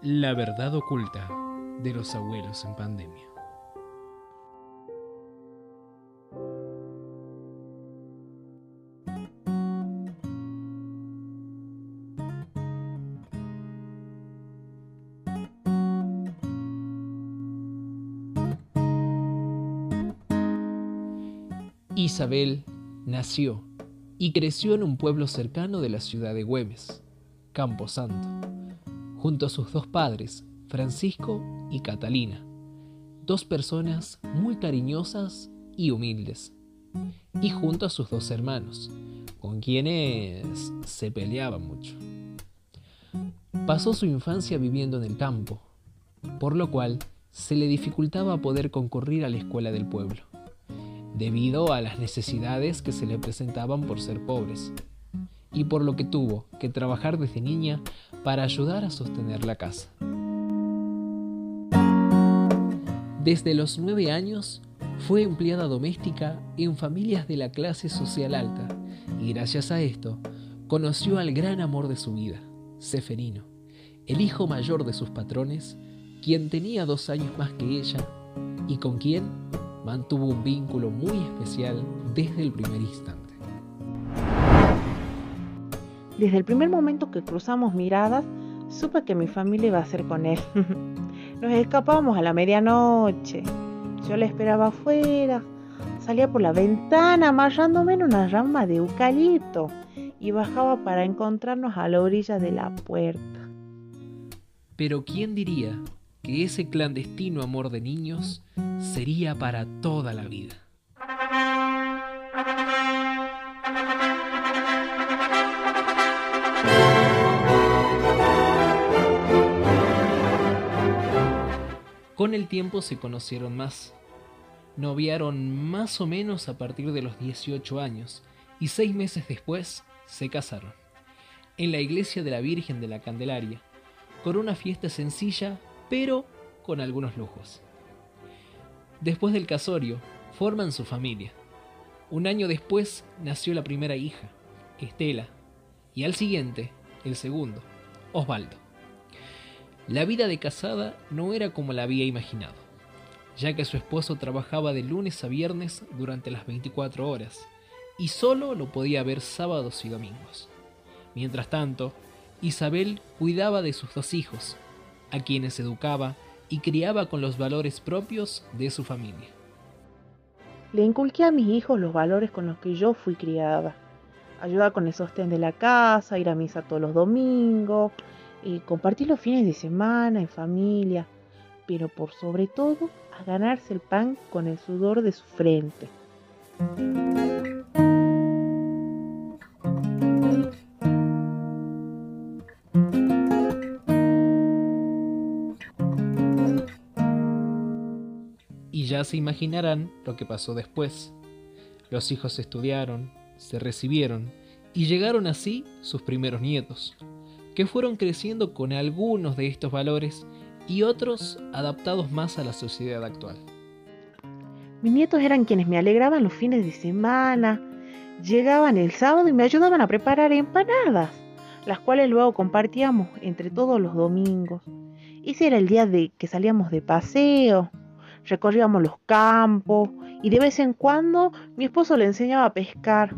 La verdad oculta de los abuelos en pandemia. Isabel nació y creció en un pueblo cercano de la ciudad de Güemes, Camposanto, junto a sus dos padres, Francisco y Catalina, dos personas muy cariñosas y humildes, y junto a sus dos hermanos, con quienes se peleaba mucho. Pasó su infancia viviendo en el campo, por lo cual se le dificultaba poder concurrir a la escuela del pueblo debido a las necesidades que se le presentaban por ser pobres, y por lo que tuvo que trabajar desde niña para ayudar a sostener la casa. Desde los nueve años fue empleada doméstica en familias de la clase social alta y gracias a esto conoció al gran amor de su vida, Seferino, el hijo mayor de sus patrones, quien tenía dos años más que ella y con quien mantuvo un vínculo muy especial desde el primer instante. Desde el primer momento que cruzamos miradas, supe que mi familia iba a ser con él. Nos escapábamos a la medianoche. Yo le esperaba afuera. Salía por la ventana amarrándome en una rama de eucalipto y bajaba para encontrarnos a la orilla de la puerta. Pero ¿quién diría que ese clandestino amor de niños sería para toda la vida. Con el tiempo se conocieron más. Noviaron más o menos a partir de los 18 años y seis meses después se casaron. En la iglesia de la Virgen de la Candelaria, con una fiesta sencilla pero con algunos lujos. Después del casorio, forman su familia. Un año después nació la primera hija, Estela, y al siguiente, el segundo, Osvaldo. La vida de casada no era como la había imaginado, ya que su esposo trabajaba de lunes a viernes durante las 24 horas y solo lo podía ver sábados y domingos. Mientras tanto, Isabel cuidaba de sus dos hijos, a quienes educaba y criaba con los valores propios de su familia. Le inculqué a mis hijos los valores con los que yo fui criada. Ayuda con el sostén de la casa, ir a misa todos los domingos, y compartir los fines de semana en familia, pero por sobre todo a ganarse el pan con el sudor de su frente. ya se imaginarán lo que pasó después. Los hijos estudiaron, se recibieron y llegaron así sus primeros nietos, que fueron creciendo con algunos de estos valores y otros adaptados más a la sociedad actual. Mis nietos eran quienes me alegraban los fines de semana, llegaban el sábado y me ayudaban a preparar empanadas, las cuales luego compartíamos entre todos los domingos. Ese era el día de que salíamos de paseo, recorríamos los campos y de vez en cuando mi esposo le enseñaba a pescar.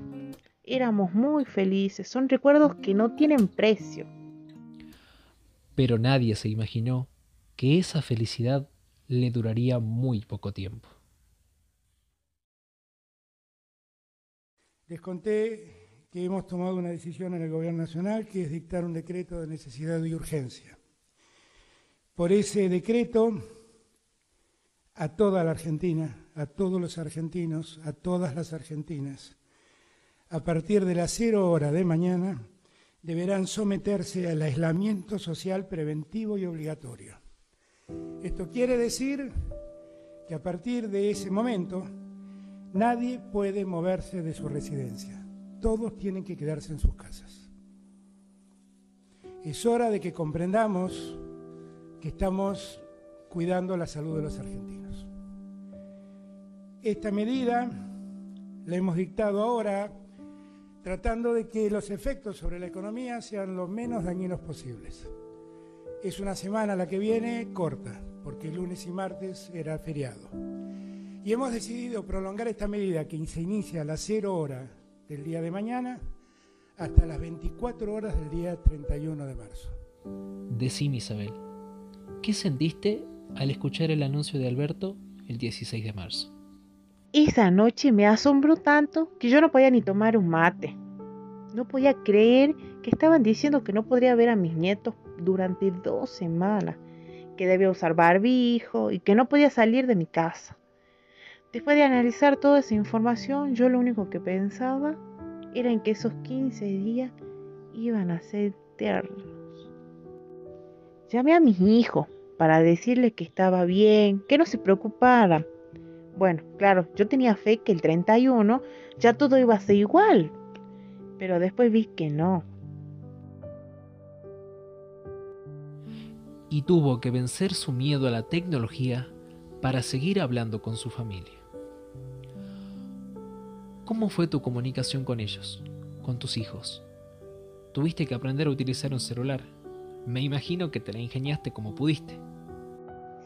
Éramos muy felices, son recuerdos que no tienen precio. Pero nadie se imaginó que esa felicidad le duraría muy poco tiempo. Les conté que hemos tomado una decisión en el Gobierno Nacional que es dictar un decreto de necesidad y urgencia. Por ese decreto a toda la Argentina, a todos los argentinos, a todas las argentinas. A partir de las cero hora de mañana deberán someterse al aislamiento social preventivo y obligatorio. Esto quiere decir que a partir de ese momento nadie puede moverse de su residencia. Todos tienen que quedarse en sus casas. Es hora de que comprendamos que estamos cuidando la salud de los argentinos. Esta medida la hemos dictado ahora tratando de que los efectos sobre la economía sean los menos dañinos posibles. es una semana la que viene corta, porque lunes y martes era feriado. Y hemos decidido prolongar esta medida que se inicia a las 0 horas del día de mañana hasta las 24 horas del día 31 de marzo. Decime, Isabel, ¿qué sentiste al escuchar el anuncio de Alberto el 16 de marzo? Esa noche me asombró tanto que yo no podía ni tomar un mate. No podía creer que estaban diciendo que no podría ver a mis nietos durante dos semanas, que debía usar barbijo y que no podía salir de mi casa. Después de analizar toda esa información, yo lo único que pensaba era en que esos 15 días iban a ser eternos. Llamé a mis hijos para decirles que estaba bien, que no se preocuparan. Bueno, claro, yo tenía fe que el 31 ya todo iba a ser igual, pero después vi que no. Y tuvo que vencer su miedo a la tecnología para seguir hablando con su familia. ¿Cómo fue tu comunicación con ellos, con tus hijos? Tuviste que aprender a utilizar un celular. Me imagino que te la ingeniaste como pudiste.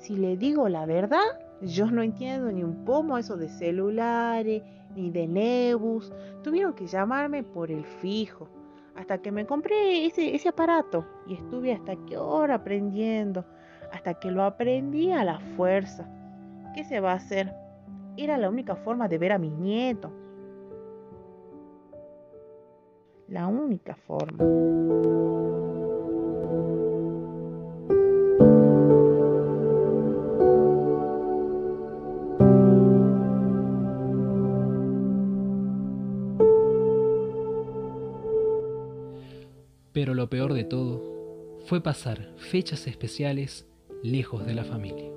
Si le digo la verdad, yo no entiendo ni un pomo eso de celulares, ni de Nebus. Tuvieron que llamarme por el fijo. Hasta que me compré ese, ese aparato. Y estuve hasta qué hora aprendiendo. Hasta que lo aprendí a la fuerza. ¿Qué se va a hacer? Era la única forma de ver a mis nietos. la única forma. Lo peor de todo fue pasar fechas especiales lejos de la familia.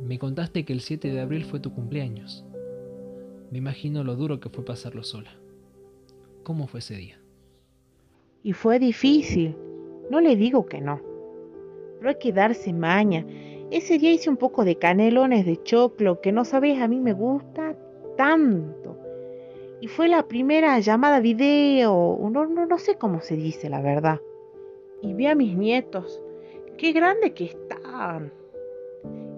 Me contaste que el 7 de abril fue tu cumpleaños. Me imagino lo duro que fue pasarlo sola. ¿Cómo fue ese día? Y fue difícil. No le digo que no. Pero hay que darse maña. Ese día hice un poco de canelones de choclo que no sabes, a mí me gusta tanto. Y fue la primera llamada video, no, no, no sé cómo se dice la verdad. Y vi a mis nietos. Qué grande que están.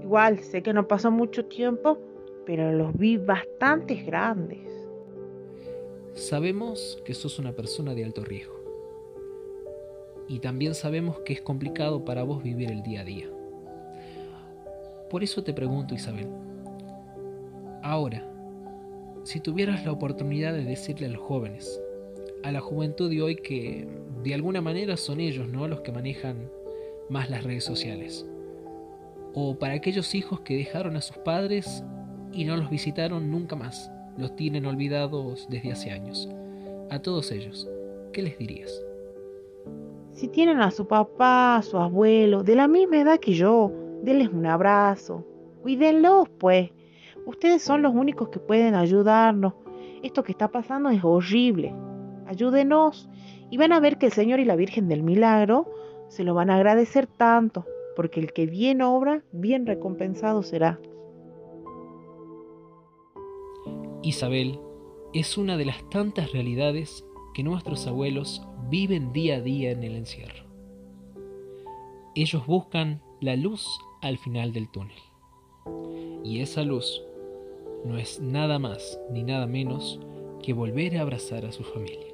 Igual, sé que no pasó mucho tiempo, pero los vi bastante grandes. Sabemos que sos una persona de alto riesgo. Y también sabemos que es complicado para vos vivir el día a día. Por eso te pregunto, Isabel. Ahora, si tuvieras la oportunidad de decirle a los jóvenes, a la juventud de hoy que de alguna manera son ellos, ¿no? Los que manejan más las redes sociales. O para aquellos hijos que dejaron a sus padres y no los visitaron nunca más los tienen olvidados desde hace años. A todos ellos, ¿qué les dirías? Si tienen a su papá, a su abuelo, de la misma edad que yo, denles un abrazo. Cuídenlos, pues. Ustedes son los únicos que pueden ayudarnos. Esto que está pasando es horrible. Ayúdenos y van a ver que el Señor y la Virgen del Milagro se lo van a agradecer tanto, porque el que bien obra, bien recompensado será. Isabel es una de las tantas realidades que nuestros abuelos viven día a día en el encierro. Ellos buscan la luz al final del túnel. Y esa luz no es nada más ni nada menos que volver a abrazar a su familia.